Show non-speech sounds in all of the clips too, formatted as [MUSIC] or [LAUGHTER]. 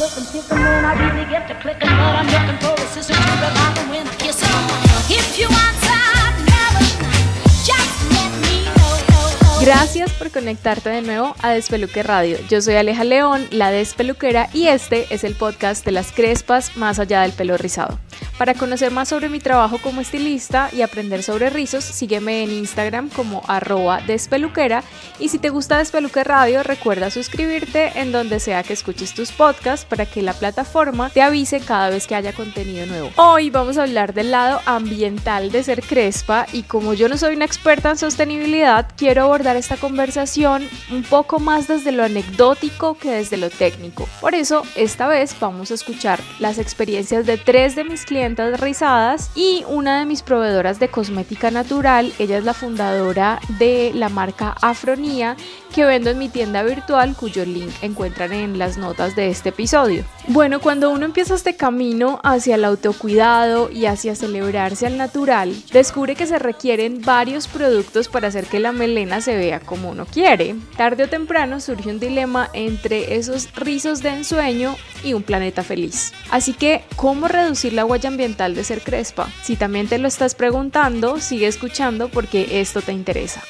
when I really get to clicking, but I'm looking for a sister to revive them when I kiss them. If you want some Gracias por conectarte de nuevo a Despeluque Radio. Yo soy Aleja León, la despeluquera, y este es el podcast de las crespas más allá del pelo rizado. Para conocer más sobre mi trabajo como estilista y aprender sobre rizos, sígueme en Instagram como arroba despeluquera y si te gusta Despeluque Radio, recuerda suscribirte en donde sea que escuches tus podcasts para que la plataforma te avise cada vez que haya contenido nuevo. Hoy vamos a hablar del lado ambiental de ser crespa y como yo no soy una experta en sostenibilidad, quiero abordar esta conversación un poco más desde lo anecdótico que desde lo técnico. Por eso, esta vez vamos a escuchar las experiencias de tres de mis clientes rizadas y una de mis proveedoras de cosmética natural, ella es la fundadora de la marca Afronía que vendo en mi tienda virtual cuyo link encuentran en las notas de este episodio. Bueno, cuando uno empieza este camino hacia el autocuidado y hacia celebrarse al natural, descubre que se requieren varios productos para hacer que la melena se vea como uno quiere. Tarde o temprano surge un dilema entre esos rizos de ensueño y un planeta feliz. Así que, ¿cómo reducir la huella ambiental de ser crespa? Si también te lo estás preguntando, sigue escuchando porque esto te interesa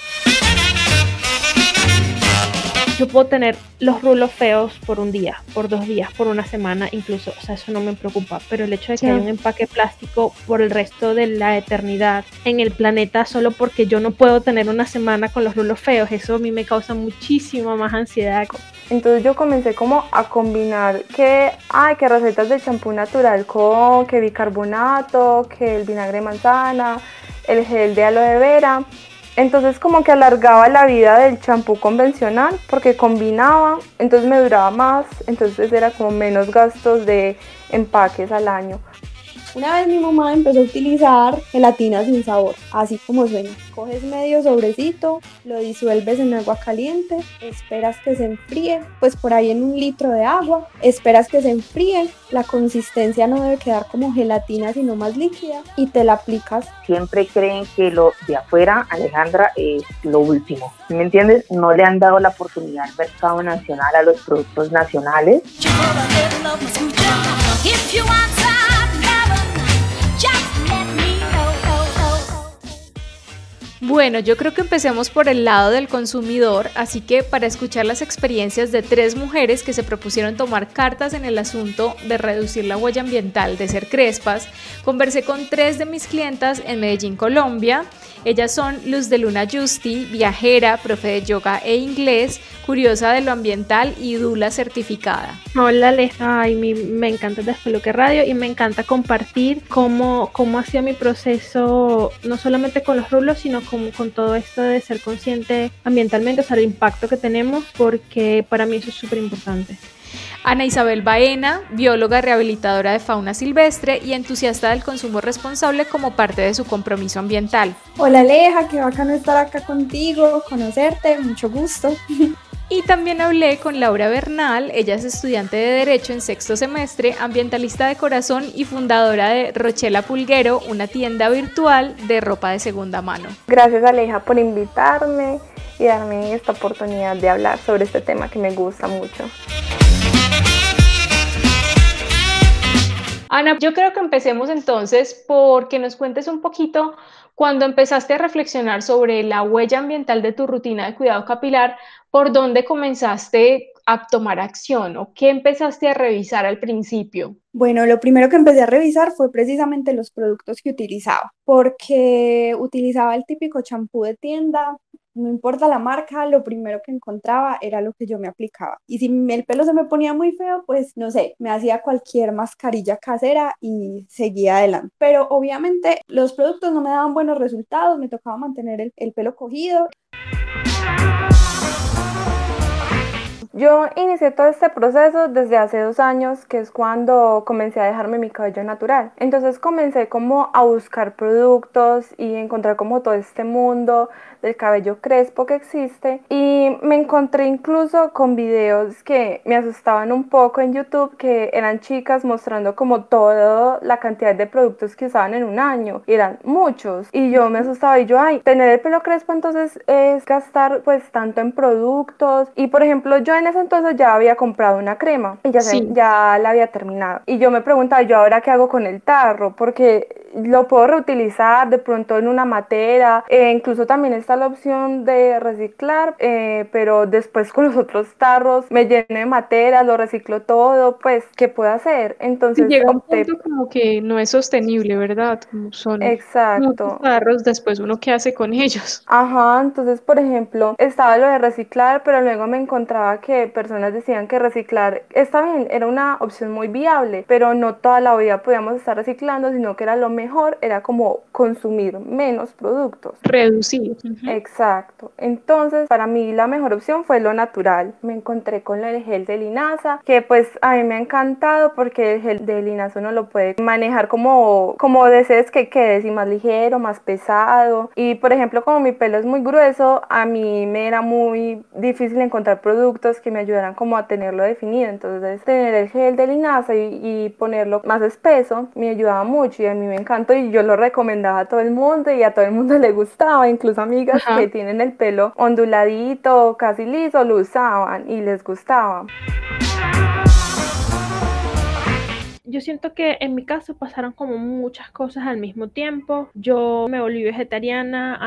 yo puedo tener los rulos feos por un día, por dos días, por una semana incluso, o sea, eso no me preocupa, pero el hecho de que haya un empaque plástico por el resto de la eternidad en el planeta solo porque yo no puedo tener una semana con los rulos feos, eso a mí me causa muchísima más ansiedad. Entonces yo comencé como a combinar que, ay, que recetas de champú natural con que bicarbonato, que el vinagre de manzana, el gel de aloe vera entonces como que alargaba la vida del champú convencional porque combinaba, entonces me duraba más, entonces era como menos gastos de empaques al año. Una vez mi mamá empezó a utilizar gelatina sin sabor, así como suena. Coges medio sobrecito, lo disuelves en agua caliente, esperas que se enfríe, pues por ahí en un litro de agua, esperas que se enfríe, la consistencia no debe quedar como gelatina sino más líquida y te la aplicas. Siempre creen que lo de afuera, Alejandra, es lo último. ¿Me entiendes? No le han dado la oportunidad al mercado nacional a los productos nacionales. Bueno, yo creo que empecemos por el lado del consumidor, así que para escuchar las experiencias de tres mujeres que se propusieron tomar cartas en el asunto de reducir la huella ambiental, de ser crespas, conversé con tres de mis clientas en Medellín, Colombia. Ellas son Luz de Luna Justi, viajera, profe de yoga e inglés, curiosa de lo ambiental y Dula certificada. Hola Aleja, Ay, me encanta Despeluque Radio y me encanta compartir cómo, cómo ha sido mi proceso, no solamente con los rulos, sino con, con todo esto de ser consciente ambientalmente, o sea, el impacto que tenemos, porque para mí eso es súper importante. Ana Isabel Baena, bióloga rehabilitadora de fauna silvestre y entusiasta del consumo responsable como parte de su compromiso ambiental. Hola Aleja, qué bacano estar acá contigo, conocerte, mucho gusto. [LAUGHS] Y también hablé con Laura Bernal, ella es estudiante de Derecho en sexto semestre, ambientalista de corazón y fundadora de Rochela Pulguero, una tienda virtual de ropa de segunda mano. Gracias Aleja por invitarme y darme esta oportunidad de hablar sobre este tema que me gusta mucho. Ana, yo creo que empecemos entonces porque nos cuentes un poquito cuando empezaste a reflexionar sobre la huella ambiental de tu rutina de cuidado capilar, ¿por dónde comenzaste a tomar acción o qué empezaste a revisar al principio? Bueno, lo primero que empecé a revisar fue precisamente los productos que utilizaba, porque utilizaba el típico champú de tienda, no importa la marca, lo primero que encontraba era lo que yo me aplicaba. Y si el pelo se me ponía muy feo, pues no sé, me hacía cualquier mascarilla casera y seguía adelante. Pero obviamente los productos no me daban buenos resultados, me tocaba mantener el, el pelo cogido. Yo inicié todo este proceso desde hace dos años, que es cuando comencé a dejarme mi cabello natural. Entonces comencé como a buscar productos y encontrar como todo este mundo del cabello crespo que existe. Y me encontré incluso con videos que me asustaban un poco en YouTube que eran chicas mostrando como toda la cantidad de productos que usaban en un año y eran muchos. Y yo me asustaba y yo ay tener el pelo crespo entonces es gastar pues tanto en productos y por ejemplo yo en ese entonces ya había comprado una crema y ya, ya la había terminado. Y yo me preguntaba, ¿yo ahora qué hago con el tarro? Porque lo puedo reutilizar de pronto en una matera, e incluso también está la opción de reciclar, eh, pero después con los otros tarros me llené de matera, lo reciclo todo, pues, ¿qué puedo hacer? Entonces llega un punto como que no es sostenible, ¿verdad? son Exacto. tarros, después uno qué hace con ellos. [LAUGHS] Ajá, entonces, por ejemplo, estaba lo de reciclar, pero luego me encontraba que personas decían que reciclar está bien, era una opción muy viable, pero no toda la vida podíamos estar reciclando, sino que era lo mejor era como consumir menos productos. Reducir. Exacto. Entonces, para mí la mejor opción fue lo natural. Me encontré con el gel de linaza, que pues a mí me ha encantado porque el gel de linaza uno lo puede manejar como, como desees que quede, si más ligero, más pesado. Y por ejemplo, como mi pelo es muy grueso, a mí me era muy difícil encontrar productos que me ayudaran como a tenerlo definido. Entonces, tener el gel de linaza y, y ponerlo más espeso me ayudaba mucho y a mí me encantó y yo lo recomendaba a todo el mundo y a todo el mundo [LAUGHS] le gustaba, incluso amigas que tienen el pelo onduladito, casi liso, lo usaban y les gustaba. Yo siento que en mi caso pasaron como muchas cosas al mismo tiempo. Yo me volví vegetariana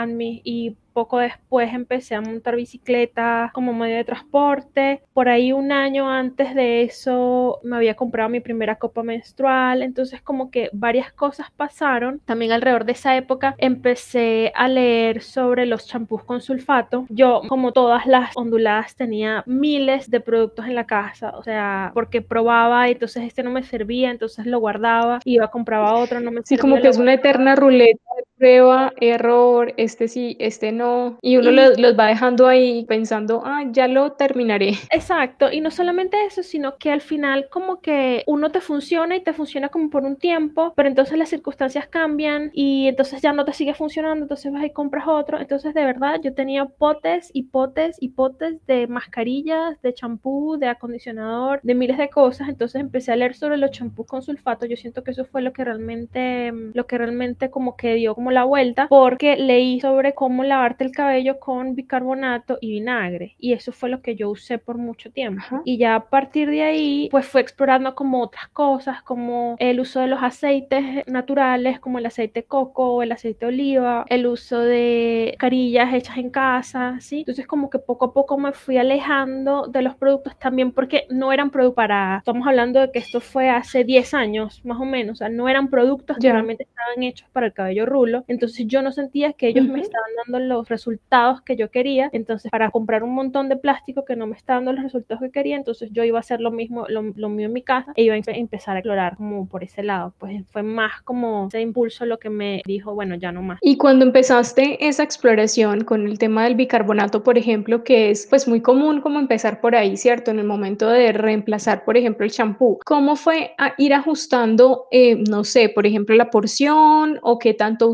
y poco después empecé a montar bicicleta como medio de transporte. Por ahí un año antes de eso me había comprado mi primera copa menstrual. Entonces como que varias cosas pasaron. También alrededor de esa época empecé a leer sobre los champús con sulfato. Yo como todas las onduladas tenía miles de productos en la casa. O sea, porque probaba y entonces este no me servía, entonces lo guardaba, iba, compraba otro, no me servía. Sí, como que es una eterna ruleta de prueba, error, este sí, este no y uno los, va dejando ahí pensando, ah, ya lo terminaré. Exacto, y no solamente eso, sino que al final como que uno te funciona y te funciona como por un tiempo, pero entonces las circunstancias cambian y entonces ya no te sigue funcionando, entonces vas y compras otro. Entonces de verdad yo tenía potes y potes y potes de mascarillas, de champú, de acondicionador, de miles de cosas. Entonces empecé a leer sobre los champús con sulfato. Yo siento que eso fue lo que realmente, lo que realmente como que dio como la vuelta, porque leí sobre cómo lavar el cabello con bicarbonato y vinagre. Y eso fue lo que yo usé por mucho tiempo. Y ya a partir de ahí, pues fue explorando como otras cosas, como el uso de los aceites naturales, como el aceite de coco, el aceite de oliva, el uso de carillas hechas en casa, ¿sí? Entonces como que poco a poco me fui alejando de los productos también porque no eran productos para, estamos hablando de que esto fue hace 10 años más o menos, o sea, no eran productos que realmente estaban hechos para el cabello rulo, entonces yo no sentía que ellos me estaban dando los resultados que yo quería. Entonces, para comprar un montón de plástico que no me está dando los resultados que quería, entonces yo iba a hacer lo mismo, lo, mío en mi casa e iba a empezar a explorar como por ese lado. Pues fue más como ese impulso lo que me dijo, bueno, ya no más. Y cuando empezaste esa exploración con el tema del bicarbonato, por ejemplo, que es pues muy común como empezar por ahí, ¿cierto? En el momento de reemplazar, por ejemplo, el champú, ¿cómo fue a ir ajustando, eh, no sé, por ejemplo, la porción o qué tanto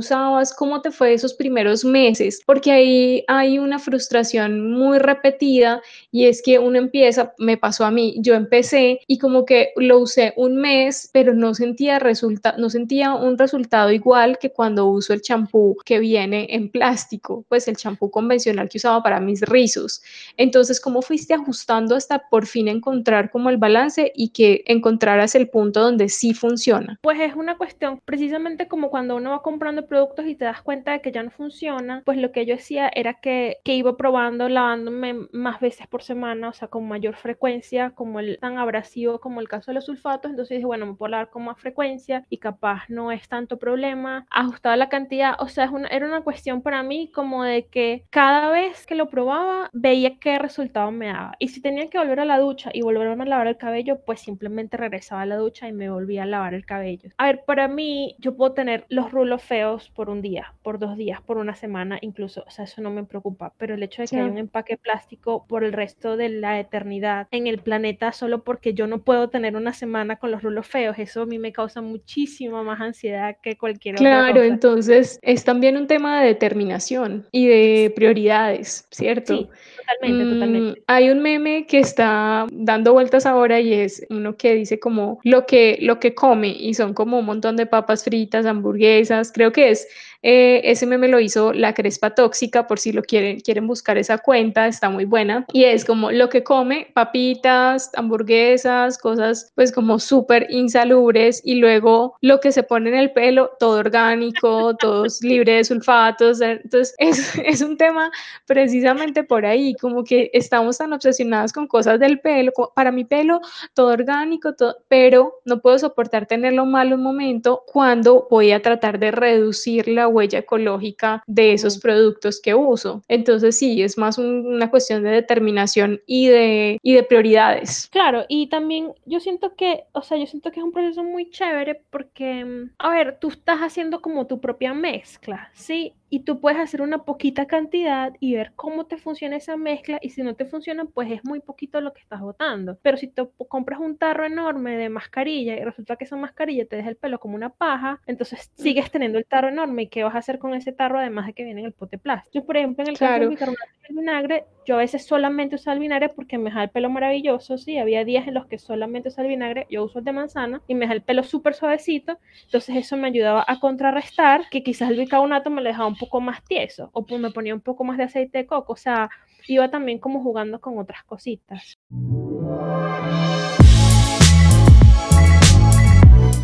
¿Cómo te fue esos primeros meses? Porque ahí hay una frustración muy repetida y es que uno empieza, me pasó a mí, yo empecé y como que lo usé un mes, pero no sentía resulta no sentía un resultado igual que cuando uso el champú que viene en plástico, pues el champú convencional que usaba para mis rizos. Entonces, ¿cómo fuiste ajustando hasta por fin encontrar como el balance y que encontraras el punto donde sí funciona? Pues es una cuestión, precisamente como cuando uno va comprando productos y te das cuenta de que ya no funciona, pues lo que yo hacía era que, que iba probando lavándome más veces por semana, o sea, con mayor frecuencia, como el tan abrasivo como el caso de los sulfatos. Entonces dije, bueno, me puedo lavar con más frecuencia y capaz no es tanto problema. Ajustaba la cantidad, o sea, es una, era una cuestión para mí como de que cada vez que lo probaba veía qué resultado me daba. Y si tenía que volver a la ducha y volverme a lavar el cabello, pues simplemente regresaba a la ducha y me volvía a lavar el cabello. A ver, para mí, yo puedo tener los rulos feos por un día, por dos días, por una semana, incluso, o sea, eso no me preocupa, pero el hecho de que haya un empaque plástico por el resto de la eternidad en el planeta solo porque yo no puedo tener una semana con los rulos feos, eso a mí me causa muchísima más ansiedad que cualquier claro, otra cosa. entonces es también un tema de determinación y de prioridades, ¿cierto? Sí, totalmente, totalmente. Mm, hay un meme que está dando vueltas ahora y es uno que dice como lo que, lo que come y son como un montón de papas fritas, hamburguesas, creo que es Eh, ese meme lo hizo La Crespa Tóxica, por si lo quieren, quieren buscar esa cuenta, está muy buena. Y es como lo que come, papitas, hamburguesas, cosas pues como súper insalubres y luego lo que se pone en el pelo, todo orgánico, todo libre de sulfatos. Entonces es, [LAUGHS] es un tema precisamente por ahí, como que estamos tan obsesionados con cosas del pelo, para mi pelo, todo orgánico, pero no puedo soportar tenerlo malo un momento cuando voy a tratar de reducir la huella ecológica de esos productos que uso. Entonces sí, es más una cuestión de determinación y de, y de prioridades. Claro, y también yo siento que, o sea, yo siento que es un proceso muy chévere porque, mm, a ver, tú estás haciendo como tu propia mezcla, ¿sí? Y tú puedes hacer una poquita cantidad y ver cómo te funciona esa mezcla y si no te funciona, pues es muy poquito lo que estás botando. Pero si te compras un tarro enorme de mascarilla y resulta que esa mascarilla te deja el pelo como una paja, entonces sigues teniendo el tarro enorme y qué vas a hacer con ese tarro además de que viene en el pote plástico. Yo, por ejemplo, en el caso de bicarbonato el vinagre, yo a veces solamente uso el vinagre porque me deja el pelo maravilloso, sí, había días en los que solamente uso el vinagre, yo uso el de manzana y me deja el pelo súper suavecito, entonces eso me ayudaba a contrarrestar que quizás el bicarbonato me lo dejaba un poco más tieso o pues me ponía un poco más de aceite de coco, o sea, iba también como jugando con otras cositas.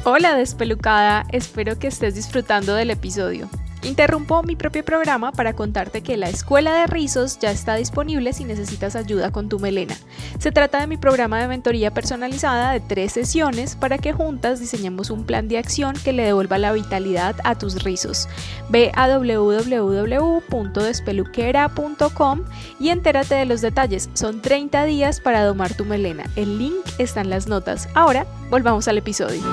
Hola despelucada, espero que estés disfrutando del episodio. Interrumpo mi propio programa para contarte que la Escuela de Rizos ya está disponible si necesitas ayuda con tu melena. Se trata de mi programa de mentoría personalizada de tres sesiones para que juntas diseñemos un plan de acción que le devuelva la vitalidad a tus rizos. Ve a www.despeluquera.com y entérate de los detalles. Son 30 días para domar tu melena. El link está en las notas. Ahora, volvamos al episodio.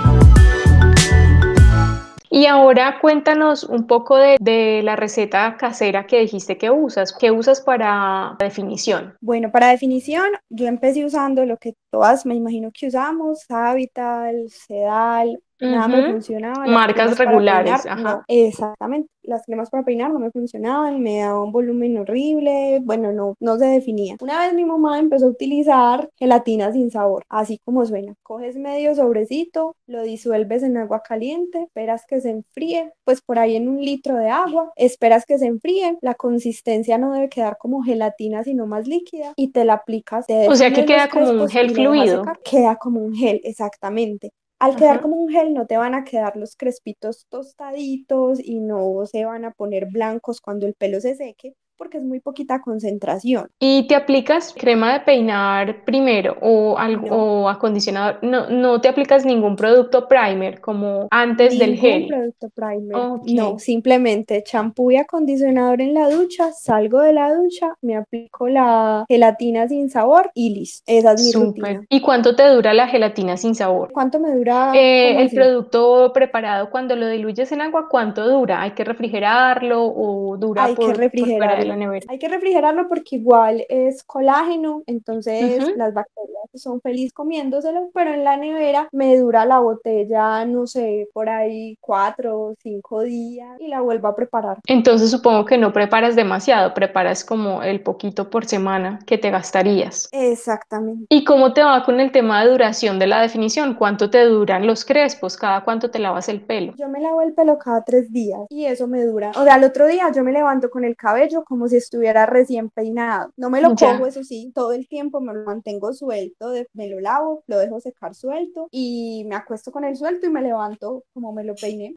Y ahora cuéntanos un poco de, la receta casera que dijiste que usas. ¿Qué usas para definición? Bueno, para definición, yo empecé usando lo que todas me imagino que usamos, Habital, Sedal, nada me funcionaba. Marcas regulares, ajá. exactamente las cremas para peinar no me funcionaban, me daba un volumen horrible, bueno, no, no se definía. Una vez mi mamá empezó a utilizar gelatina sin sabor, así como suena. Coges medio sobrecito, lo disuelves en agua caliente, esperas que se enfríe, pues por ahí en un litro de agua, esperas que se enfríe, la consistencia no debe quedar como gelatina, sino más líquida, y te la aplicas. o sea que queda como un gel fluido. Queda como un gel, exactamente. Al quedar como un gel no te van a quedar los crespitos tostaditos y no se van a poner blancos cuando el pelo se seque, porque es muy poquita concentración. ¿Y te aplicas crema de peinar primero o, algo, acondicionador? No, no te aplicas ningún producto primer como antes del gel. producto primer. No, simplemente champú y acondicionador en la ducha, salgo de la ducha, me aplico la gelatina sin sabor y listo. Esa es mi rutina. ¿Y cuánto te dura la gelatina sin sabor? ¿Cuánto me dura? Eh, el producto preparado cuando lo diluyes en agua, ¿cuánto dura? ¿Hay que refrigerarlo o dura Hay que refrigerarlo. Hay que refrigerarlo porque igual es colágeno, entonces las bacterias son felices comiéndoselo, pero en la nevera me dura la botella, no sé, por ahí cuatro o cinco días y la vuelvo a preparar. Entonces supongo que no preparas demasiado, preparas como el poquito por semana que te gastarías. Exactamente. ¿Y cómo te va con el tema de duración de la definición? ¿Cuánto te duran los crespos? ¿Cada cuánto te lavas el pelo? Yo me lavo el pelo cada tres días y eso me dura. O sea, al otro día yo me levanto con el cabello como si estuviera recién peinado. No me lo pongo, eso sí, todo el tiempo me lo mantengo suelto, me lo lavo, lo dejo secar suelto y me acuesto con el suelto y me levanto como me lo peiné.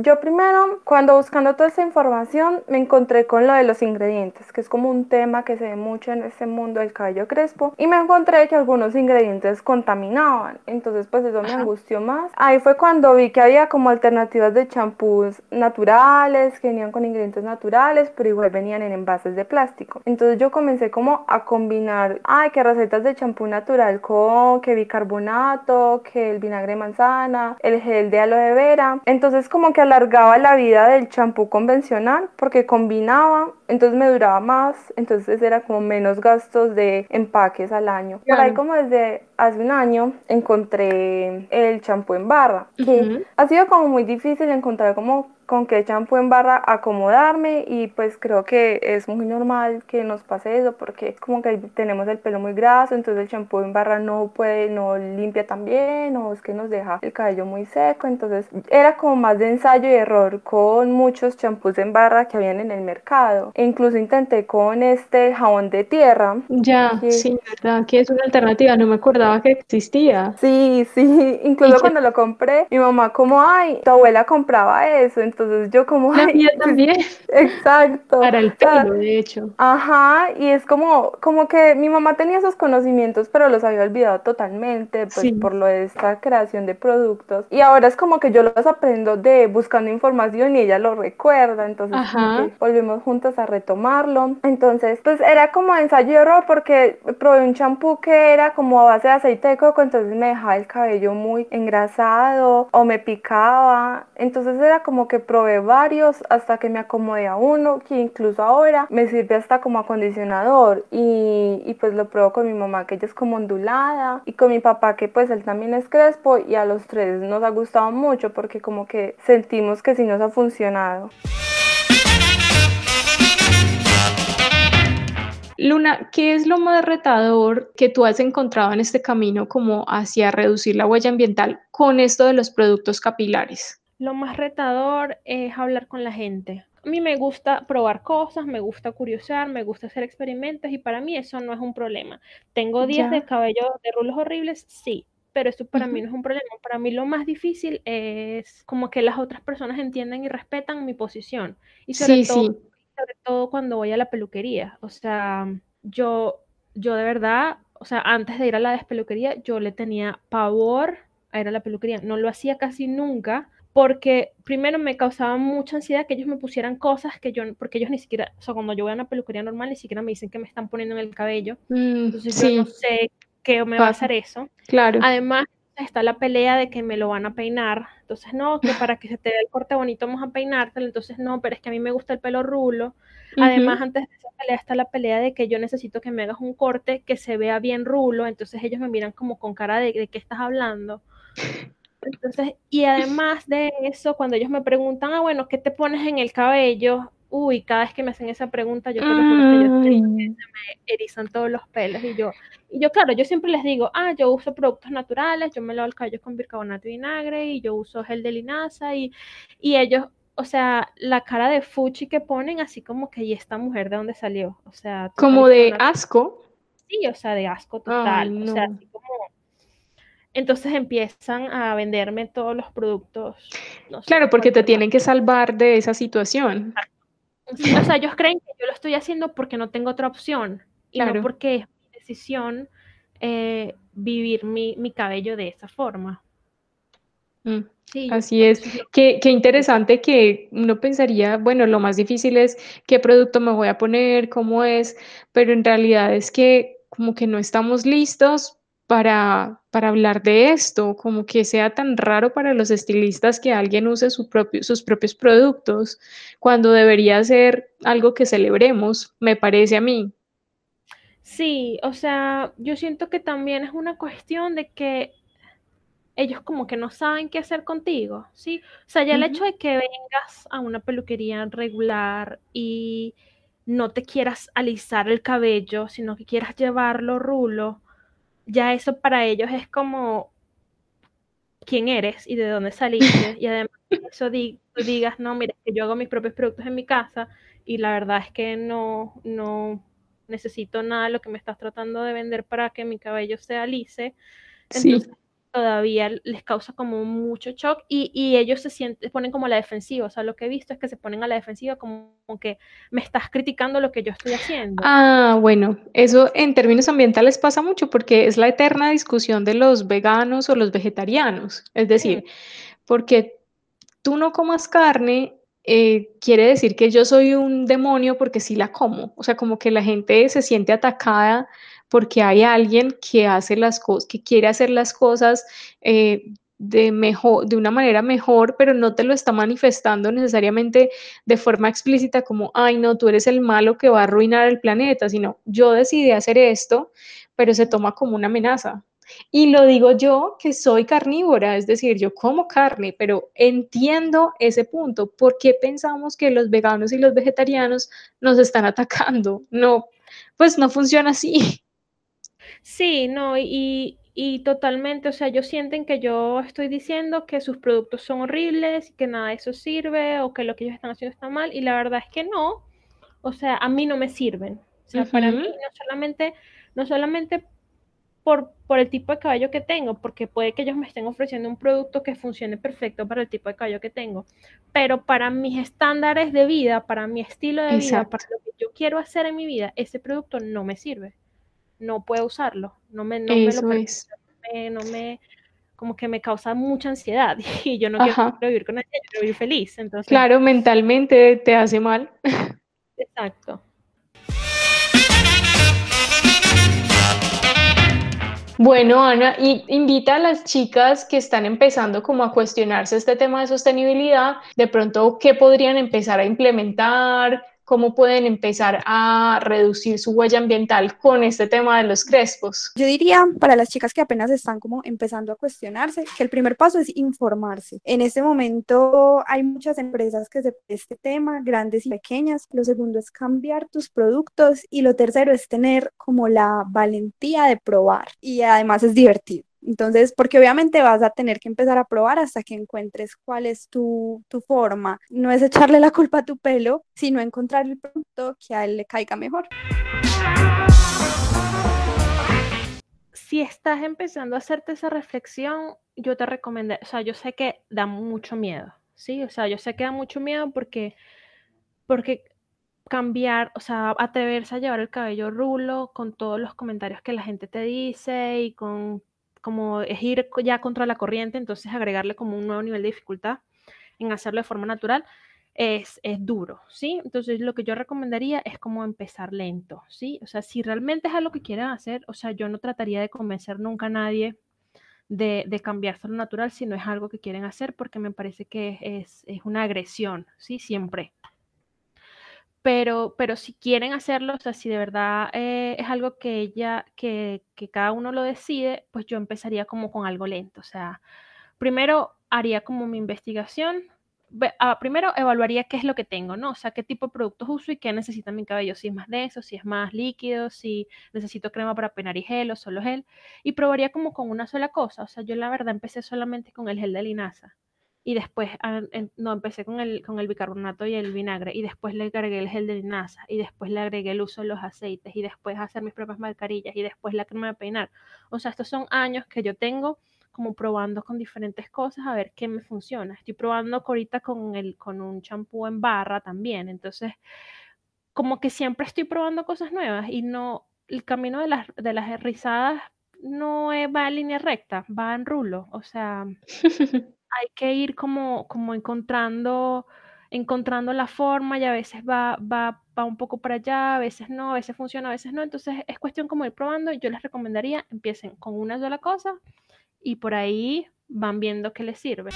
Yo primero, cuando buscando toda esta información, me encontré con lo de los ingredientes, que es como un tema que se ve mucho en este mundo del cabello crespo, y me encontré que algunos ingredientes contaminaban, entonces pues eso me angustió más. Ahí fue cuando vi que había como alternativas de champús naturales, que venían con ingredientes naturales, pero igual venían en envases de plástico. Entonces yo comencé como a combinar, ay, que recetas de champú natural con que bicarbonato, que el vinagre de manzana, el gel de aloe vera. Entonces como que alargaba la vida del champú convencional porque combinaba, entonces me duraba más, entonces era como menos gastos de empaques al año. Por ahí como desde hace un año encontré el champú en barra, que ha sido como muy difícil encontrar como con qué champú en barra acomodarme y pues creo que es muy normal que nos pase eso porque como que tenemos el pelo muy graso, entonces el champú en barra no puede, no limpia tan bien o es que nos deja el cabello muy seco, entonces era como más de ensayo y error con muchos champús en barra que habían en el mercado. E incluso intenté con este jabón de tierra. Ya, sí, verdad, que es una alternativa, no me acordaba que existía. Sí, sí, [LAUGHS] incluso cuando lo compré, mi mamá como, ay, tu abuela compraba eso, entonces yo como, La mía también. Exacto. [LAUGHS] Para el pelo, de hecho. Ajá, y es como, como que mi mamá tenía esos conocimientos, pero los había olvidado totalmente, pues Sí. por lo de esta creación de productos. Y ahora es como que yo los aprendo de buscando información y ella lo recuerda, entonces volvimos juntas a retomarlo. Entonces, pues era como ensayo y error porque probé un champú que era como a base de aceite de coco, entonces me dejaba el cabello muy engrasado o me picaba. Entonces era como que probé varios hasta que me acomodé a uno que incluso ahora me sirve hasta como acondicionador y, pues lo pruebo con mi mamá que ella es como ondulada y con mi papá que pues él también es crespo y a los tres nos ha gustado mucho porque como que sentimos que sí nos ha funcionado. Luna, ¿qué es lo más retador que tú has encontrado en este camino como hacia reducir la huella ambiental con esto de los productos capilares? Lo más retador es hablar con la gente. A mí me gusta probar cosas, me gusta curiosear, me gusta hacer experimentos y para mí eso no es un problema. ¿Tengo días Ya. de cabello de rulos horribles? Sí, pero eso para mí no es un problema. Para mí lo más difícil es como que las otras personas entiendan y respetan mi posición. Y sobre Sí, todo, sí. sobre todo cuando voy a la peluquería. O sea, yo, yo de verdad, o sea, antes de ir a la despeluquería, yo le tenía pavor a ir a la peluquería. No lo hacía casi nunca porque primero me causaba mucha ansiedad que ellos me pusieran cosas que yo, porque ellos ni siquiera, o sea, cuando yo voy a una peluquería normal, ni siquiera me dicen que me están poniendo en el cabello. Mm, Entonces yo no sé qué me va a hacer eso. claro. Además, está la pelea de que me lo van a peinar. Entonces, no, que [LAUGHS] para que se te vea el corte bonito vamos a peinártelo. Entonces, no, pero es que a mí me gusta el pelo rulo. Además, antes de esa pelea está la pelea de que yo necesito que me hagas un corte que se vea bien rulo. Entonces, ellos me miran como con cara de, de qué estás hablando. [LAUGHS] Entonces, y además de eso, cuando ellos me preguntan, ah, bueno, ¿qué te pones en el cabello? Uy, cada vez que me hacen esa pregunta, yo te lo juro que yo estoy me erizan todos los pelos y yo, y yo claro, yo siempre les digo, ah, yo uso productos naturales, yo me lavo el cabello con bicarbonato y vinagre y yo uso gel de linaza y, y ellos, o sea, la cara de fuchi que ponen así como que, ¿y esta mujer de dónde salió? O sea, como de asco. Sí, o sea, de asco Ay, total, o sea, así como... Entonces empiezan a venderme todos los productos, no sé, Claro, porque te tienen que salvar de esa situación. Sí, o sea, ellos creen que yo lo estoy haciendo porque no tengo otra opción y no Claro. porque es mi decisión eh, vivir mi, mi cabello de esa forma. Mm, Sí, Así que es. Qué, qué interesante que uno pensaría, bueno, lo más difícil es qué producto me voy a poner, cómo es, pero en realidad es que como que no estamos listos para, para hablar de esto, como que sea tan raro para los estilistas que alguien use su propio, sus propios productos, cuando debería ser algo que celebremos, me parece a mí. Sí, o sea, yo siento que también es una cuestión de que ellos como que no saben qué hacer contigo, ¿sí? O sea, ya el hecho de que vengas a una peluquería regular y no te quieras alisar el cabello, sino que quieras llevarlo rulo, ya eso para ellos es como quién eres y de dónde saliste. [LAUGHS] Y además de eso di- tú digas, no, mira, que yo hago mis propios productos en mi casa y la verdad es que no, no necesito nada de lo que me estás tratando de vender para que mi cabello sea lise. Sí. Todavía les causa como mucho shock y, y ellos se sienten, ponen como a la defensiva. O sea, lo que he visto es que se ponen a la defensiva como, como que me estás criticando lo que yo estoy haciendo. Ah, bueno, eso en términos ambientales pasa mucho porque es la eterna discusión de los veganos o los vegetarianos. Es decir, porque tú no comas carne, eh, quiere decir que yo soy un demonio porque sí la como. O sea, como que la gente se siente atacada porque hay alguien que hace las cosas, que quiere hacer las cosas eh, de mejor, de una manera mejor, pero no te lo está manifestando necesariamente de forma explícita como, ay, no, tú eres el malo que va a arruinar el planeta, sino yo decidí hacer esto, pero se toma como una amenaza. Y lo digo yo que soy carnívora, es decir, yo como carne, pero entiendo ese punto. ¿Por qué pensamos que los veganos y los vegetarianos nos están atacando? No, pues no funciona así. Sí, no, y, y totalmente, o sea, ellos sienten que yo estoy diciendo que sus productos son horribles, que nada de eso sirve o que lo que ellos están haciendo está mal y la verdad es que no. O sea, a mí no me sirven. O sea, para mí no solamente, no solamente por, por el tipo de cabello que tengo, porque puede que ellos me estén ofreciendo un producto que funcione perfecto para el tipo de cabello que tengo, pero para mis estándares de vida, para mi estilo de vida, para lo que yo quiero hacer en mi vida, ese producto no me sirve. No puedo usarlo. No me, no me lo no me, como que me causa mucha ansiedad [LAUGHS] y yo no quiero vivir con yo quiero vivir feliz. Entonces, claro, mentalmente te hace mal. [LAUGHS] Exacto. Bueno, Ana, y invita a las chicas que están empezando como a cuestionarse este tema de sostenibilidad, de pronto, ¿qué podrían empezar a implementar? Cómo pueden empezar a reducir su huella ambiental con este tema de los crespos? Yo diría para las chicas que apenas están como empezando a cuestionarse que el primer paso es informarse. En este momento hay muchas empresas que se este tema, grandes y pequeñas. Lo segundo es cambiar tus productos y lo tercero es tener como la valentía de probar y además es divertido. Entonces, porque obviamente vas a tener que empezar a probar hasta que encuentres cuál es tu, forma. No es echarle la culpa a tu pelo, sino encontrar el producto que a él le caiga mejor. Si estás empezando a hacerte esa reflexión, yo te recomiendo, o sea, yo sé que da mucho miedo, ¿sí? O sea, yo sé que da mucho miedo porque, porque cambiar, o sea, atreverse a llevar el cabello rulo con todos los comentarios que la gente te dice y con como es ir ya contra la corriente, entonces agregarle como un nuevo nivel de dificultad en hacerlo de forma natural es, es, duro, ¿sí? Entonces lo que yo recomendaría es como empezar lento, ¿sí? O sea, si realmente es algo que quieren hacer, o sea, yo no trataría de convencer nunca a nadie de, de cambiarse a lo natural si no es algo que quieren hacer, porque me parece que es, es una agresión, ¿sí? Siempre pero, pero si quieren hacerlo, o sea, si de verdad eh, es algo que ella, que, que, cada uno lo decide, pues yo empezaría como con algo lento, o sea, primero haría como mi investigación, ah, primero evaluaría qué es lo que tengo, ¿no? O sea, qué tipo de productos uso y qué necesita mi cabello, si es más denso, si es más líquido, si necesito crema para peinar y gel o solo gel, y probaría como con una sola cosa, o sea, yo la verdad empecé solamente con el gel de linaza y después ah, no empecé con el, con el bicarbonato y el vinagre y después le agregué el gel de linaza y después le agregué el uso de los aceites y después hacer mis propias mascarillas y después la crema de peinar. O sea, estos son años que yo tengo como probando con diferentes cosas a ver qué me funciona. Estoy probando ahorita con, el, con un champú en barra también. Entonces, como que siempre estoy probando cosas nuevas y no, el camino de las, de las rizadas no va en línea recta, va en rulo. O sea, [LAUGHS] hay que ir como, como encontrando, encontrando la forma y a veces va, va, va un poco para allá, a veces no, a veces funciona, a veces no. Entonces es cuestión como ir probando. Yo les recomendaría, empiecen con una sola cosa y por ahí van viendo qué les sirve.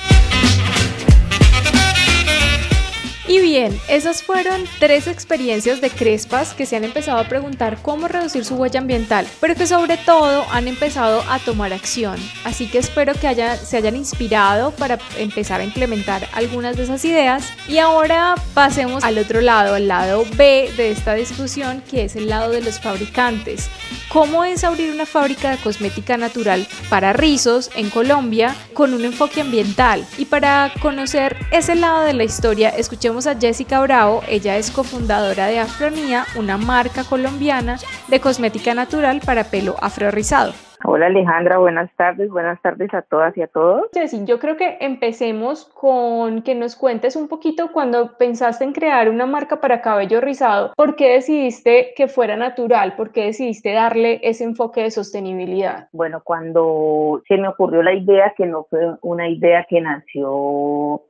Y bien, esas fueron tres experiencias de crespas que se han empezado a preguntar cómo reducir su huella ambiental, pero que sobre todo han empezado a tomar acción. Así que espero que se hayan inspirado para empezar a implementar algunas de esas ideas. Y ahora pasemos al otro lado, al lado B de esta discusión, que es el lado de los fabricantes. ¿Cómo es abrir una fábrica de cosmética natural para rizos en Colombia con un enfoque ambiental? Y para conocer ese lado de la historia, escuchemos a Jessica Bravo, ella es cofundadora de Afronía, una marca colombiana de cosmética natural para pelo afrorizado. Hola Alejandra, buenas tardes, buenas tardes a todas y a todos. Jessy, yo creo que empecemos con que nos cuentes un poquito cuando pensaste en crear una marca para cabello rizado, ¿por qué decidiste que fuera natural? ¿Por qué decidiste darle ese enfoque de sostenibilidad? Bueno, cuando se me ocurrió la idea, que no fue una idea que nació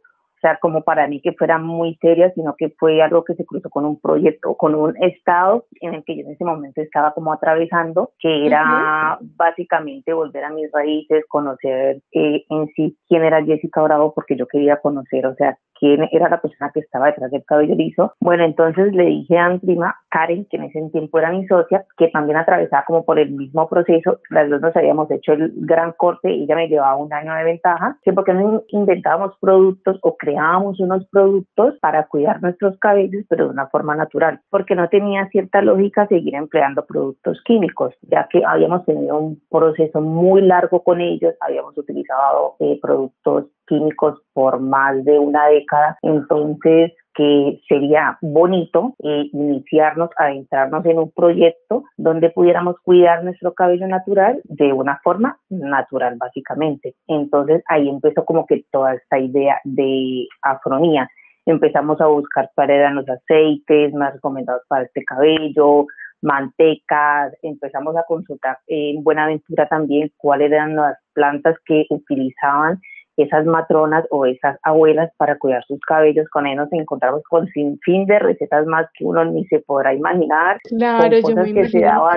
sea, como para mí que fuera muy seria, sino que fue algo que se cruzó con un proyecto, con un estado en el que yo en ese momento estaba como atravesando, que era básicamente volver a mis raíces, conocer eh, en sí quién era Jessica Bravo, porque yo quería conocer, o sea, quién era la persona que estaba detrás del cabello liso. Bueno, entonces le dije a mi prima, Karen, que en ese tiempo era mi socia, que también atravesaba como por el mismo proceso, las dos nos habíamos hecho el gran corte y ella me llevaba un año de ventaja, que porque no inventábamos productos o creábamos unos productos para cuidar nuestros cabellos, pero de una forma natural, porque no tenía cierta lógica seguir empleando productos químicos, ya que habíamos tenido un proceso muy largo con ellos, habíamos utilizado eh, productos químicos por más de una década, entonces que sería bonito eh, iniciarnos, adentrarnos en un proyecto donde pudiéramos cuidar nuestro cabello natural de una forma natural, básicamente. Entonces ahí empezó como que toda esta idea de afronía. Empezamos a buscar cuáles eran los aceites más recomendados para este cabello, mantecas, empezamos a consultar en Buenaventura también cuáles eran las plantas que utilizaban esas matronas o esas abuelas para cuidar sus cabellos. Con ellos nos encontramos con sin fin de recetas más que uno ni se podrá imaginar. Claro, yo me imagino.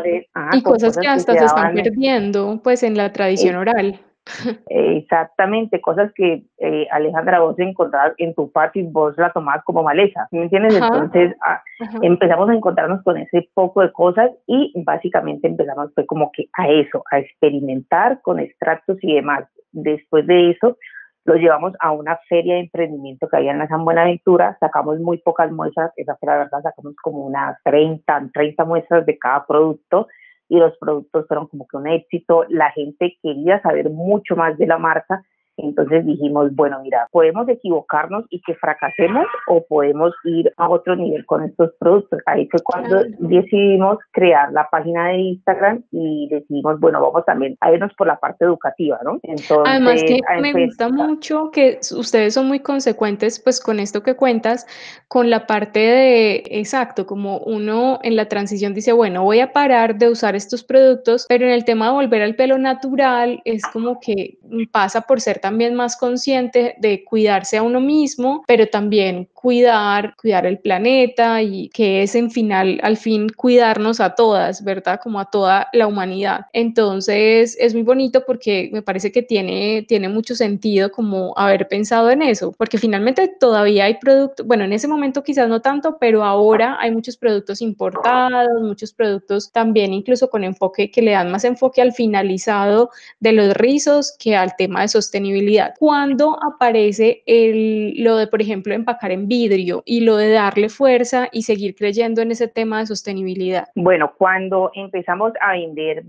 y cosas, que hasta se, están perdiendo pues en la tradición oral. Exactamente, cosas que eh, Alejandra vos encontrabas en tu patio y vos la tomabas como maleza, ¿me entiendes? Entonces ah, empezamos a encontrarnos con ese poco de cosas y básicamente empezamos fue como que a eso, a experimentar con extractos y demás. Después de eso lo llevamos a una feria de emprendimiento que había en la San Buenaventura, sacamos muy pocas muestras, esa fue la verdad, sacamos como unas 30, 30 muestras de cada producto y los productos fueron como que un éxito, la gente quería saber mucho más de la marca entonces dijimos, bueno, mira, podemos equivocarnos y que fracasemos o podemos ir a otro nivel con estos productos. Ahí fue cuando decidimos crear la página de Instagram y decidimos, bueno, vamos también a irnos por la parte educativa, ¿no? Entonces, Además que me gusta mucho que ustedes son muy consecuentes pues con esto que cuentas, con la parte de, exacto, como uno en la transición dice, bueno, voy a parar de usar estos productos, pero en el tema de volver al pelo natural es como que pasa por ser también más consciente de cuidarse a uno mismo, pero también cuidar, cuidar el planeta y que es en final, al fin, cuidarnos a todas, ¿verdad? Como a toda la humanidad. Entonces es muy bonito porque me parece que tiene, tiene mucho sentido como haber pensado en eso, porque finalmente todavía hay productos, bueno, en ese momento quizás no tanto, pero ahora hay muchos productos importados, muchos productos también incluso con enfoque que le dan más enfoque al finalizado de los rizos que al tema de sostenibilidad. Cuando aparece el, lo de, por ejemplo, empacar en vidrio y lo de darle fuerza y seguir creyendo en ese tema de sostenibilidad? Bueno, cuando empezamos a vender,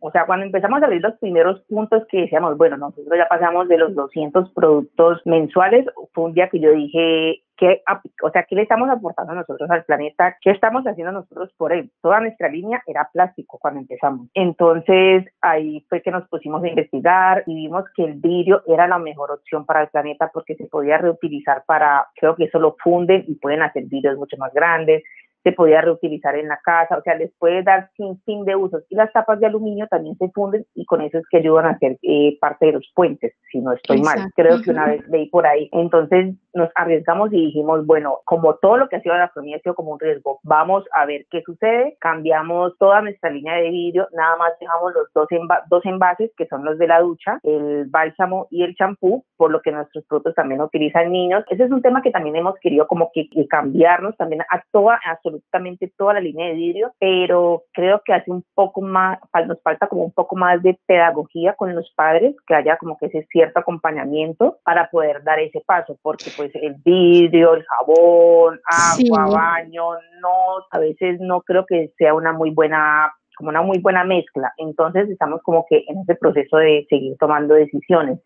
o sea, cuando empezamos a abrir los primeros puntos que decíamos, bueno, nosotros ya pasamos de los 200 productos mensuales, fue un día que yo dije, ¿Qué, o sea, ¿qué le estamos aportando nosotros al planeta? ¿Qué estamos haciendo nosotros por él? Toda nuestra línea era plástico cuando empezamos. Entonces, ahí fue que nos pusimos a investigar y vimos que el vidrio era la mejor opción para el planeta porque se podía reutilizar para, creo que eso lo funden y pueden hacer vidrios mucho más grandes, se podía reutilizar en la casa, o sea, les puede dar sin fin de usos. Y las tapas de aluminio también se funden y con eso es que ayudan a hacer eh, parte de los puentes, si no estoy mal. Creo que una vez leí por ahí. Entonces nos arriesgamos y dijimos, bueno, como todo lo que ha sido la gastronomía ha sido como un riesgo, vamos a ver qué sucede. Cambiamos toda nuestra línea de vidrio, nada más dejamos los dos, dos envases, que son los de la ducha, el bálsamo y el champú, por lo que nuestros productos también utilizan niños. Ese es un tema que también hemos querido como que, cambiarnos también a toda, absolutamente toda la línea de vidrio, pero creo que hace un poco más, nos falta como un poco más de pedagogía con los padres, que haya como que ese cierto acompañamiento para poder dar ese paso, porque pues el vidrio, el jabón, agua, baño, no, a veces no creo que sea una muy buena como una muy buena mezcla. Entonces estamos como que en ese proceso de seguir tomando decisiones.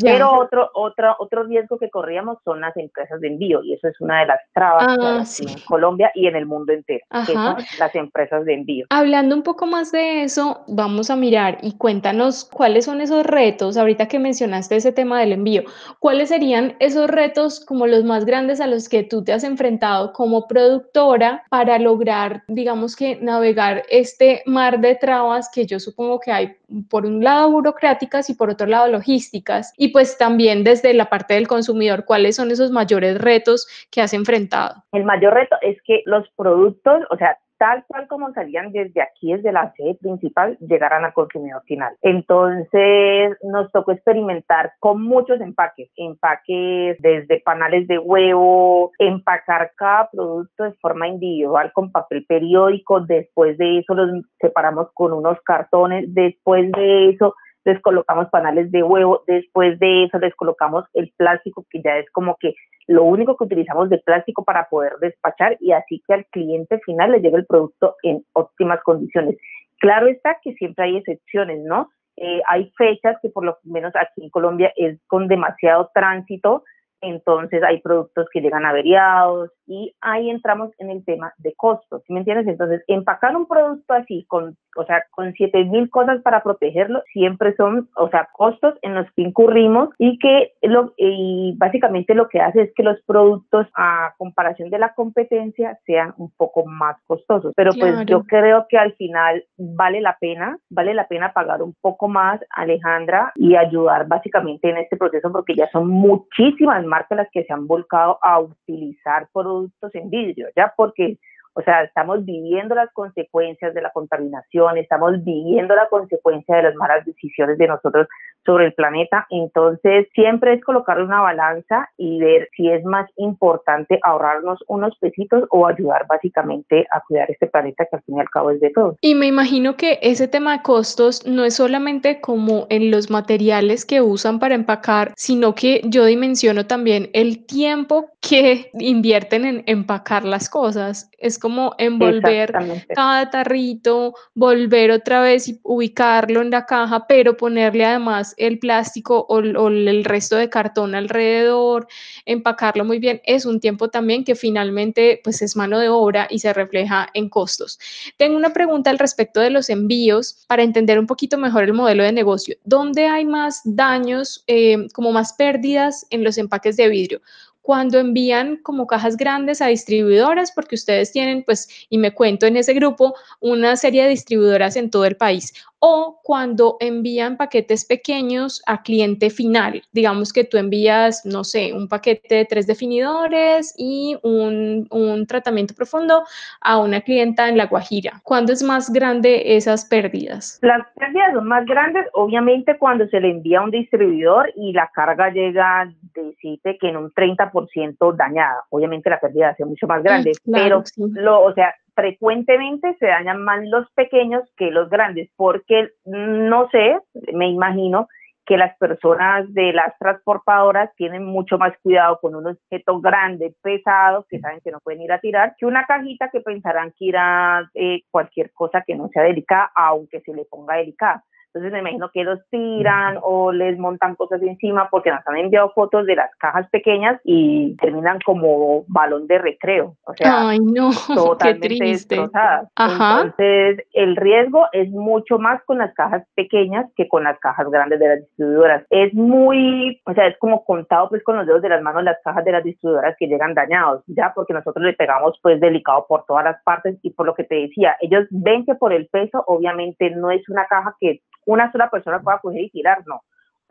Pero otro, otro, otro riesgo que corríamos son las empresas de envío y eso es una de las trabas ah, en Colombia y en el mundo entero, que son las empresas de envío. Hablando un poco más de eso, vamos a mirar y cuéntanos cuáles son esos retos, ahorita que mencionaste ese tema del envío, cuáles serían esos retos como los más grandes a los que tú te has enfrentado como productora para lograr, digamos que navegar este mar de trabas que yo supongo que hay por un lado burocráticas y por otro lado logísticas Y pues también desde la parte del consumidor, ¿cuáles son esos mayores retos que has enfrentado? El mayor reto es que los productos, o sea, tal cual como salían desde aquí, desde la sede principal, llegaran al consumidor final. Entonces nos tocó experimentar con muchos empaques, empaques desde panales de huevo, empacar cada producto de forma individual con papel periódico, después de eso los separamos con unos cartones, después de eso les colocamos panales de huevo, después de eso les colocamos el plástico que ya es como que lo único que utilizamos de plástico para poder despachar y así que al cliente final le llegue el producto en óptimas condiciones. Claro está que siempre hay excepciones, ¿no? Eh, hay fechas que por lo menos aquí en Colombia es con demasiado tránsito, entonces hay productos que llegan averiados y ahí entramos en el tema de costos, ¿me entiendes? Entonces, empacar un producto así, con, o sea, con 7 mil cosas para protegerlo, siempre son, o sea, costos en los que incurrimos y que lo, y básicamente lo que hace es que los productos a comparación de la competencia sean un poco más costosos. Pero pues yo creo que al final vale la pena, vale la pena pagar un poco más, Alejandra, y ayudar básicamente en este proceso porque ya son muchísimas marcas las que se han volcado a utilizar productos en vidrio, ya porque o sea, estamos viviendo las consecuencias de la contaminación, estamos viviendo la consecuencia de las malas decisiones de nosotros sobre el planeta. Entonces, siempre es colocar una balanza y ver si es más importante ahorrarnos unos pesitos o ayudar básicamente a cuidar este planeta que al fin y al cabo es de todos. Y me imagino que ese tema de costos no es solamente como en los materiales que usan para empacar, sino que yo dimensiono también el tiempo que [LAUGHS] invierten en empacar las cosas. Es como envolver cada tarrito, volver otra vez y ubicarlo en la caja, pero ponerle además el plástico o, el resto de cartón alrededor, empacarlo muy bien. Es un tiempo también que finalmente pues es mano de obra y se refleja en costos. Tengo una pregunta al respecto de los envíos para entender un poquito mejor el modelo de negocio. ¿Dónde hay más daños, eh, como más pérdidas en los empaques de vidrio? cuando envían como cajas grandes a distribuidoras, porque ustedes tienen, pues, y me cuento en ese grupo, una serie de distribuidoras en todo el país, o cuando envían paquetes pequeños a cliente final. Digamos que tú envías, no sé, un paquete de tres definidores y un, un tratamiento profundo a una clienta en La Guajira. ¿Cuándo es más grande esas pérdidas? Las pérdidas son más grandes, obviamente, cuando se le envía a un distribuidor y la carga llega, decite que en un 30% dañada. Obviamente la pérdida es mucho más grande, mm, pero, lo, o sea, frecuentemente se dañan más los pequeños que los grandes, porque no sé, me imagino que las personas de las transportadoras tienen mucho más cuidado con un objeto grande, pesado, que saben que no pueden ir a tirar, que una cajita que pensarán que irá eh, cualquier cosa que no sea delicada, aunque se le ponga delicada. Entonces me imagino que los tiran o les montan cosas encima porque nos han enviado fotos de las cajas pequeñas y terminan como balón de recreo. O sea, Ay, no, [LAUGHS] totalmente qué destrozadas. Entonces el riesgo es mucho más con las cajas pequeñas que con las cajas grandes de las distribuidoras. Es muy, o sea, es como contado pues con los dedos de las manos las cajas de las distribuidoras que llegan dañados, ya porque nosotros le pegamos pues delicado por todas las partes y por lo que te decía, ellos ven que por el peso obviamente no es una caja que una sola persona pueda coger y tirar, no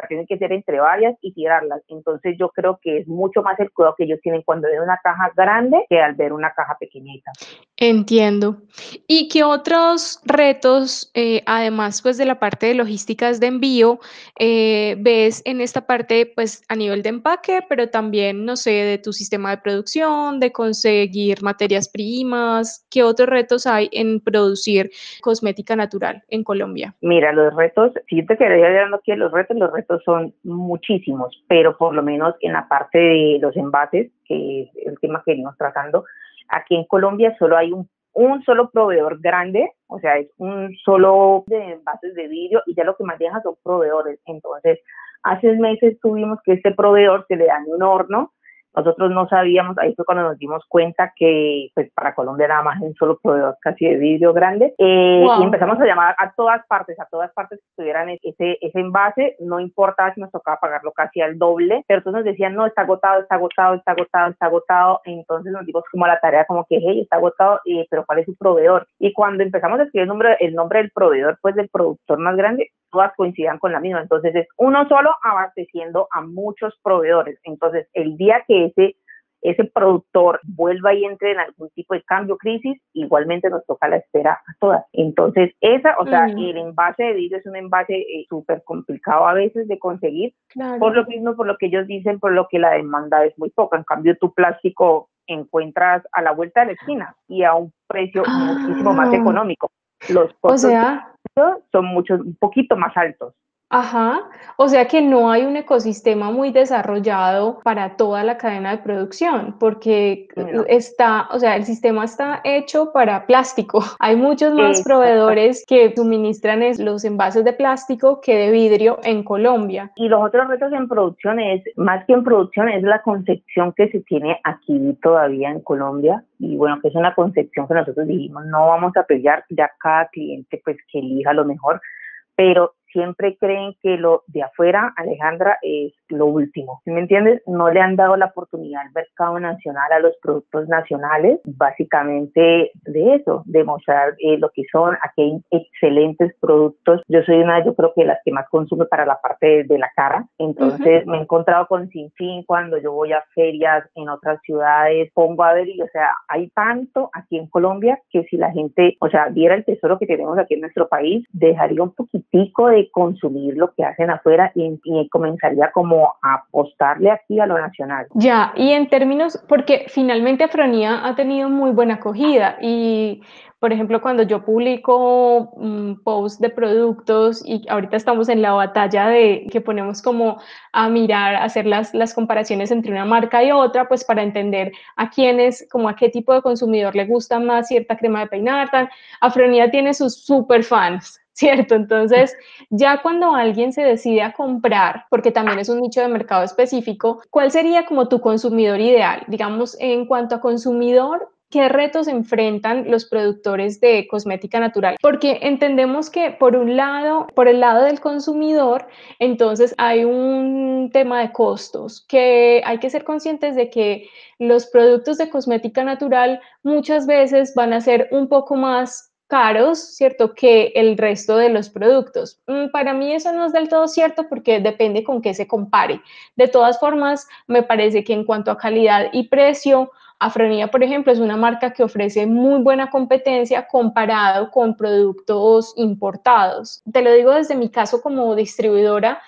tienen que ser entre varias y tirarlas. Entonces yo creo que es mucho más el cuidado que ellos tienen cuando ven una caja grande que al ver una caja pequeñita. Entiendo. ¿Y qué otros retos, eh, además pues de la parte de logísticas de envío, eh, ves en esta parte pues a nivel de empaque, pero también, no sé, de tu sistema de producción, de conseguir materias primas? ¿Qué otros retos hay en producir cosmética natural en Colombia? Mira, los retos, si yo te quería hablando aquí los retos, los retos son muchísimos, pero por lo menos en la parte de los envases, que es el tema que venimos tratando, aquí en Colombia solo hay un, solo proveedor grande, o sea, es un solo de envases de vidrio y ya lo que más deja son proveedores. Entonces, hace meses tuvimos que este proveedor se le dañó un horno nosotros no sabíamos, ahí fue cuando nos dimos cuenta que pues para Colombia era más un solo proveedor casi de vidrio grande eh, y empezamos a llamar a todas partes, a todas partes que tuvieran ese, ese envase, no importaba si nos tocaba pagarlo casi al doble, pero todos nos decían, no, está agotado, está agotado, está agotado, está agotado, entonces nos dimos como la tarea como que, hey, está agotado, eh, pero ¿cuál es su proveedor? Y cuando empezamos a escribir el nombre, el nombre del proveedor, pues del productor más grande, todas coincidan con la misma. Entonces es uno solo abasteciendo a muchos proveedores. Entonces el día que ese ese productor vuelva y entre en algún tipo de cambio, crisis, igualmente nos toca la espera a todas. Entonces, esa, o sea, el envase de vidrio es un envase eh, súper complicado a veces de conseguir, por lo mismo, por lo que ellos dicen, por lo que la demanda es muy poca. En cambio, tu plástico encuentras a la vuelta de la esquina y a un precio muchísimo más ah. económico. Los costos son muchos, un poquito más altos. Ajá, o sea que no hay un ecosistema muy desarrollado para toda la cadena de producción, porque está, o sea, el sistema está hecho para plástico. [LAUGHS] Hay muchos más proveedores que suministran los envases de plástico que de vidrio en Colombia. Y los otros retos en producción es, más que en producción, es la concepción que se tiene aquí todavía en Colombia. Y bueno, que es una concepción que nosotros dijimos, no vamos a pelear, ya cada cliente pues que elija lo mejor, pero siempre creen que lo de afuera, Alejandra, es lo último. ¿Sí me entiendes? No le han dado la oportunidad al mercado nacional a los productos nacionales, básicamente de eso, de mostrar eh, lo que son. Aquí hay excelentes productos. Yo soy una, yo creo que las que más consume para la parte de, la cara. Entonces me he encontrado con Sinfín cuando yo voy a ferias en otras ciudades, pongo a ver y, o sea, hay tanto aquí en Colombia que si la gente, o sea, viera el tesoro que tenemos aquí en nuestro país, dejaría un poquitico de consumir lo que hacen afuera y, comenzaría como a apostarle aquí a lo nacional. Ya, y en términos, porque finalmente Afronía ha tenido muy buena acogida y por ejemplo, cuando yo publico un post de productos y ahorita estamos en la batalla de que ponemos como a mirar, hacer las, las comparaciones entre una marca y otra, pues para entender a quiénes, como a qué tipo de consumidor le gusta más cierta crema de peinar, tal. Afronía tiene sus super fans, ¿cierto? Entonces, ya cuando alguien se decide a comprar, porque también es un nicho de mercado específico, ¿cuál sería como tu consumidor ideal? Digamos, en cuanto a consumidor, ¿Qué retos enfrentan los productores de cosmética natural? Porque entendemos que por un lado, por el lado del consumidor, entonces hay un tema de costos, que hay que ser conscientes de que los productos de cosmética natural muchas veces van a ser un poco más caros, ¿cierto?, que el resto de los productos. Mm, para mí eso no es del todo cierto porque depende con qué se compare. De todas formas, me parece que en cuanto a calidad y precio, Afronía, por ejemplo, es una marca que ofrece muy buena competencia comparado con productos importados. Te lo digo desde mi caso como distribuidora,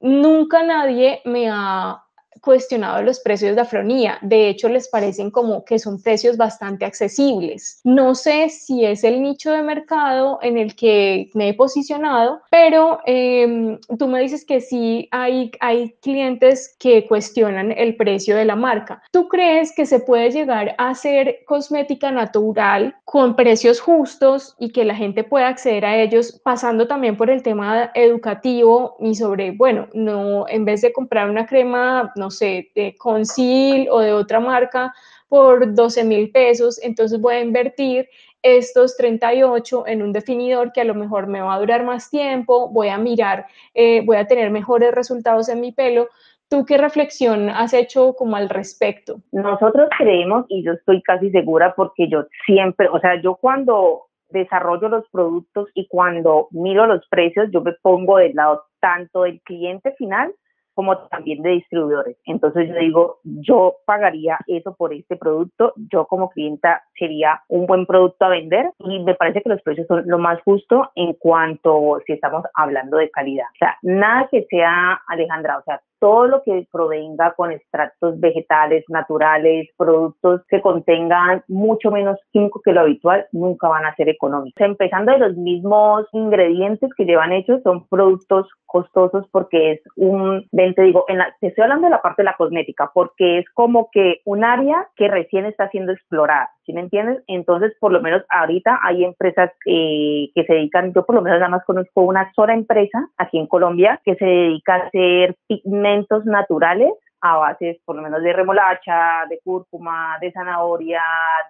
nunca nadie me ha cuestionado los precios de Afronía. De hecho, les parecen como que son precios bastante accesibles. No sé si es el nicho de mercado en el que me he posicionado, pero em, tú me dices que sí hay, hay clientes que cuestionan el precio de la marca. ¿Tú crees que se puede llegar a hacer cosmética natural con precios justos y que la gente pueda acceder a ellos pasando también por el tema educativo y sobre, bueno, no, en vez de comprar una crema, no sé, de Conceal o de otra marca por 12 mil pesos, entonces voy a invertir estos 38 en un definidor que a lo mejor me va a durar más tiempo, voy a mirar, eh, voy a tener mejores resultados en mi pelo. ¿Tú qué reflexión has hecho como al respecto? Nosotros creemos, y yo estoy casi segura porque yo siempre, o sea, yo cuando desarrollo los productos y cuando miro los precios, yo me pongo del lado tanto del cliente final como también de distribuidores. Entonces yo digo, yo pagaría eso por este producto, yo como clienta sería un buen producto a vender y me parece que los precios son lo más justo en cuanto si estamos hablando de calidad. O sea, nada que sea, Alejandra, o sea, todo lo que provenga con extractos vegetales, naturales, productos que contengan mucho menos químico que lo habitual, nunca van a ser económicos. Empezando de los mismos ingredientes que llevan hechos, son productos costosos porque es un, te digo, en la, te estoy hablando de la parte de la cosmética, porque es como que un área que recién está siendo explorada. ¿Sí me entiendes? Entonces, por lo menos ahorita hay empresas eh, que se dedican, yo por lo menos nada más conozco una sola empresa aquí en Colombia que se dedica a hacer pigmentos naturales a bases por lo menos de remolacha, de cúrcuma, de zanahoria,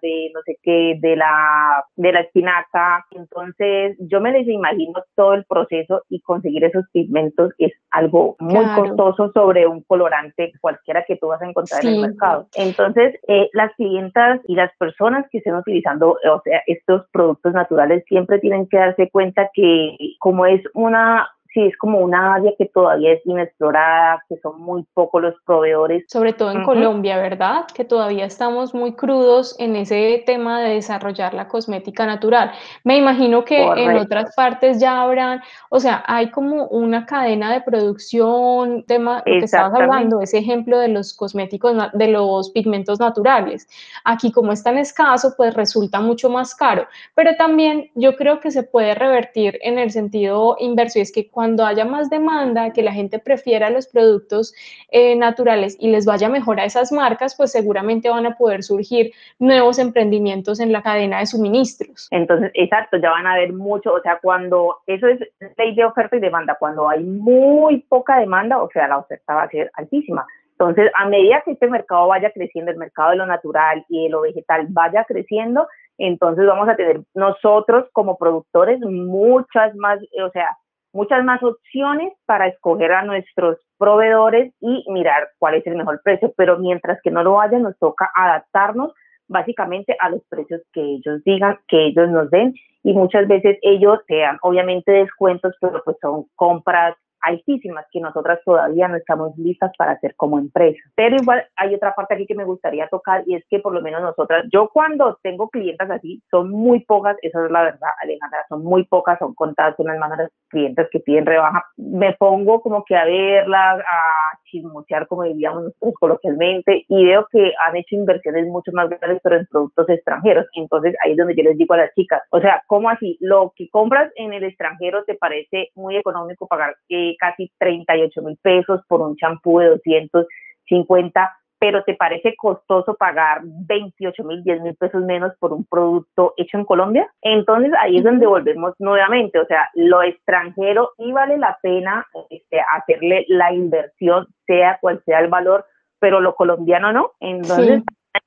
de no sé qué, de la, de la espinaca. Entonces yo me les imagino todo el proceso y conseguir esos pigmentos es algo muy costoso sobre un colorante cualquiera que tú vas a encontrar en el mercado. Entonces eh, las clientas y las personas que estén utilizando o sea, estos productos naturales siempre tienen que darse cuenta que como es una sí es como una área que todavía es inexplorada, que son muy pocos los proveedores. Sobre todo en Colombia, ¿verdad? Que todavía estamos muy crudos en ese tema de desarrollar la cosmética natural. Me imagino que en otras partes ya habrán, o sea, hay como una cadena de producción, tema que estabas hablando, ese ejemplo de los cosméticos, de los pigmentos naturales. Aquí como es tan escaso, pues resulta mucho más caro, pero también yo creo que se puede revertir en el sentido inverso, y es que cuando haya más demanda, que la gente prefiera los productos eh, naturales y les vaya mejor a esas marcas, pues seguramente van a poder surgir nuevos emprendimientos en la cadena de suministros. Entonces, exacto, ya van a haber mucho, o sea, cuando eso es ley de oferta y demanda, cuando hay muy poca demanda, o sea, la oferta va a ser altísima. Entonces, a medida que este mercado vaya creciendo, el mercado de lo natural y de lo vegetal vaya creciendo, entonces vamos a tener nosotros como productores muchas más, o sea, muchas más opciones para escoger a nuestros proveedores y mirar cuál es el mejor precio. Pero mientras que no lo haya, nos toca adaptarnos básicamente a los precios que ellos digan, que ellos nos den y muchas veces ellos sean obviamente descuentos, pero pues son compras altísimas que nosotras todavía no estamos listas para hacer como empresa. Pero igual hay otra parte aquí que me gustaría tocar y es que por lo menos nosotras, yo cuando tengo clientes así, son muy pocas, esa es la verdad, Alejandra, son muy pocas, son contadas unas manos las clientes que piden rebaja. Me pongo como que a verlas, a chismosear, como diríamos nosotros coloquialmente, y veo que han hecho inversiones mucho más grandes, pero en productos extranjeros. Entonces ahí es donde yo les digo a las chicas, o sea, ¿cómo así? Lo que compras en el extranjero te parece muy económico pagar eh, casi 38 mil pesos por un champú de 250 pero te parece costoso pagar 28 mil, 10 mil pesos menos por un producto hecho en Colombia. Entonces ahí es donde volvemos nuevamente, o sea, lo extranjero y vale la pena este, hacerle la inversión, sea cual sea el valor, pero lo colombiano no. Entonces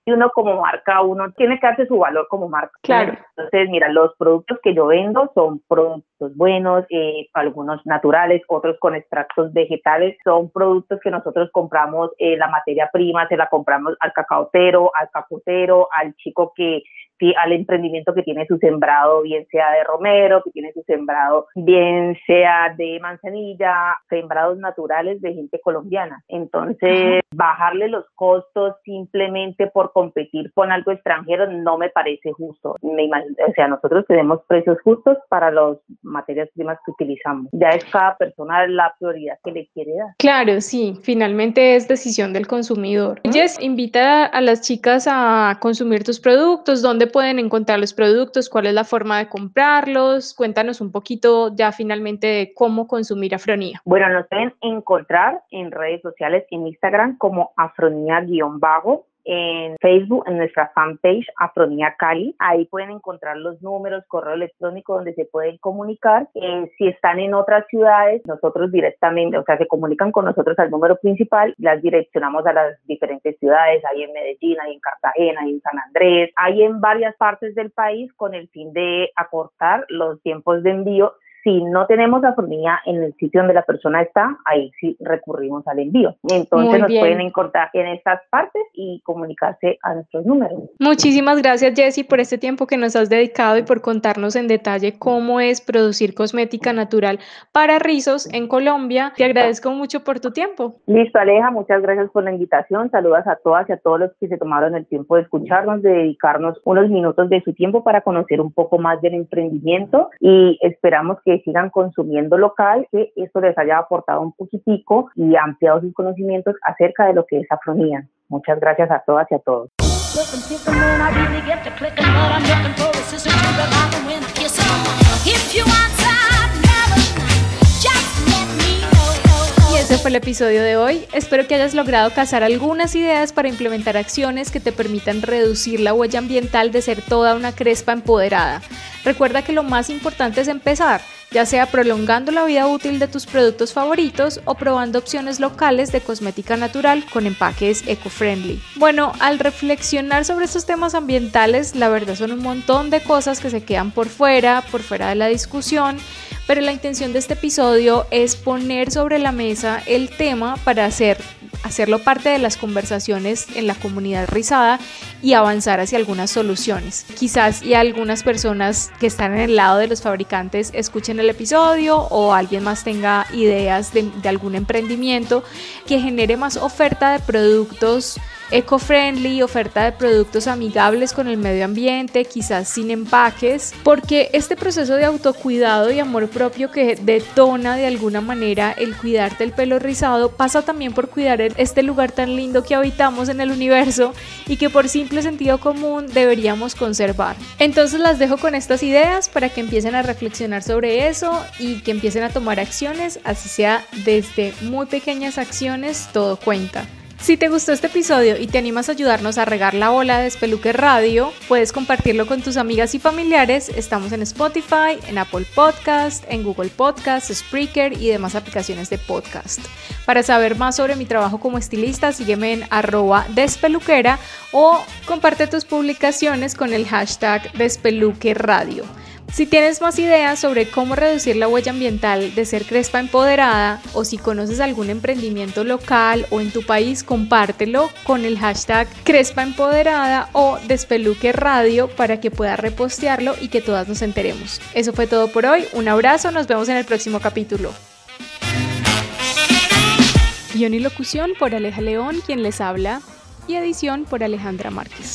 y uno como marca, uno tiene que darse su valor como marca. Claro. Entonces, mira, los productos que yo vendo son productos buenos, eh, algunos naturales, otros con extractos vegetales. Son productos que nosotros compramos eh, la materia prima, se la compramos al cacaotero, al caputero, al chico que al emprendimiento que tiene su sembrado, bien sea de romero, que tiene su sembrado, bien sea de manzanilla, sembrados naturales de gente colombiana. Entonces, bajarle los costos simplemente por competir con algo extranjero no me parece justo. Me o sea, nosotros tenemos precios justos para las materias primas que utilizamos. Ya es cada persona la prioridad que le quiere dar. Claro, sí, finalmente es decisión del consumidor. Jess, invita a las chicas a consumir tus productos, dónde pueden encontrar los productos, cuál es la forma de comprarlos. Cuéntanos un poquito ya finalmente de cómo consumir Afronía. Bueno, nos pueden encontrar en redes sociales, en Instagram como afronía-bajo en Facebook, en nuestra fanpage Afronía Cali. Ahí pueden encontrar los números, correo electrónico donde se pueden comunicar. Eh, si están en otras ciudades, nosotros directamente, o sea, se comunican con nosotros al número principal, las direccionamos a las diferentes ciudades, ahí en Medellín, ahí en Cartagena, ahí en San Andrés, hay en varias partes del país con el fin de acortar los tiempos de envío si no tenemos la formilla en el sitio donde la persona está, ahí sí recurrimos al envío. Entonces nos pueden encontrar en estas partes y comunicarse a nuestros números. Muchísimas gracias Jessy por este tiempo que nos has dedicado y por contarnos en detalle cómo es producir cosmética natural para rizos en Colombia. Te agradezco mucho por tu tiempo. Listo Aleja, muchas gracias por la invitación. Saludos a todas y a todos los que se tomaron el tiempo de escucharnos, de dedicarnos unos minutos de su tiempo para conocer un poco más del emprendimiento y esperamos que sigan consumiendo local, que esto les haya aportado un poquitico y ampliado sus conocimientos acerca de lo que es afronía. Muchas gracias a todas y a todos. Ese fue el episodio de hoy. Espero que hayas logrado cazar algunas ideas para implementar acciones que te permitan reducir la huella ambiental de ser toda una crespa empoderada. Recuerda que lo más importante es empezar ya sea prolongando la vida útil de tus productos favoritos o probando opciones locales de cosmética natural con empaques eco-friendly. Bueno, al reflexionar sobre estos temas ambientales, la verdad son un montón de cosas que se quedan por fuera, por fuera de la discusión, pero la intención de este episodio es poner sobre la mesa el tema para hacer, hacerlo parte de las conversaciones en la comunidad rizada y avanzar hacia algunas soluciones. Quizás y algunas personas que están en el lado de los fabricantes escuchen el episodio o alguien más tenga ideas de, de algún emprendimiento que genere más oferta de productos eco-friendly, oferta de productos amigables con el medio ambiente, quizás sin empaques, porque este proceso de autocuidado y amor propio que detona de alguna manera el cuidarte el pelo rizado pasa también por cuidar este lugar tan lindo que habitamos en el universo y que por simple sentido común deberíamos conservar. Entonces las dejo con estas ideas para que empiecen a reflexionar sobre eso y que empiecen a tomar acciones, así sea desde muy pequeñas acciones, todo cuenta. Si te gustó este episodio y te animas a ayudarnos a regar la ola de Espeluque Radio, puedes compartirlo con tus amigas y familiares. Estamos en Spotify, en Apple Podcast, en Google Podcast, Spreaker y demás aplicaciones de podcast. Para saber más sobre mi trabajo como estilista, sígueme en arroba despeluquera o comparte tus publicaciones con el hashtag Despeluque Radio. Si tienes más ideas sobre cómo reducir la huella ambiental de ser crespa empoderada o si conoces algún emprendimiento local o en tu país, compártelo con el hashtag crespa empoderada o despeluque radio para que puedas repostearlo y que todas nos enteremos. Eso fue todo por hoy. Un abrazo, nos vemos en el próximo capítulo. Guión y locución por Aleja León, quien les habla, y edición por Alejandra Márquez.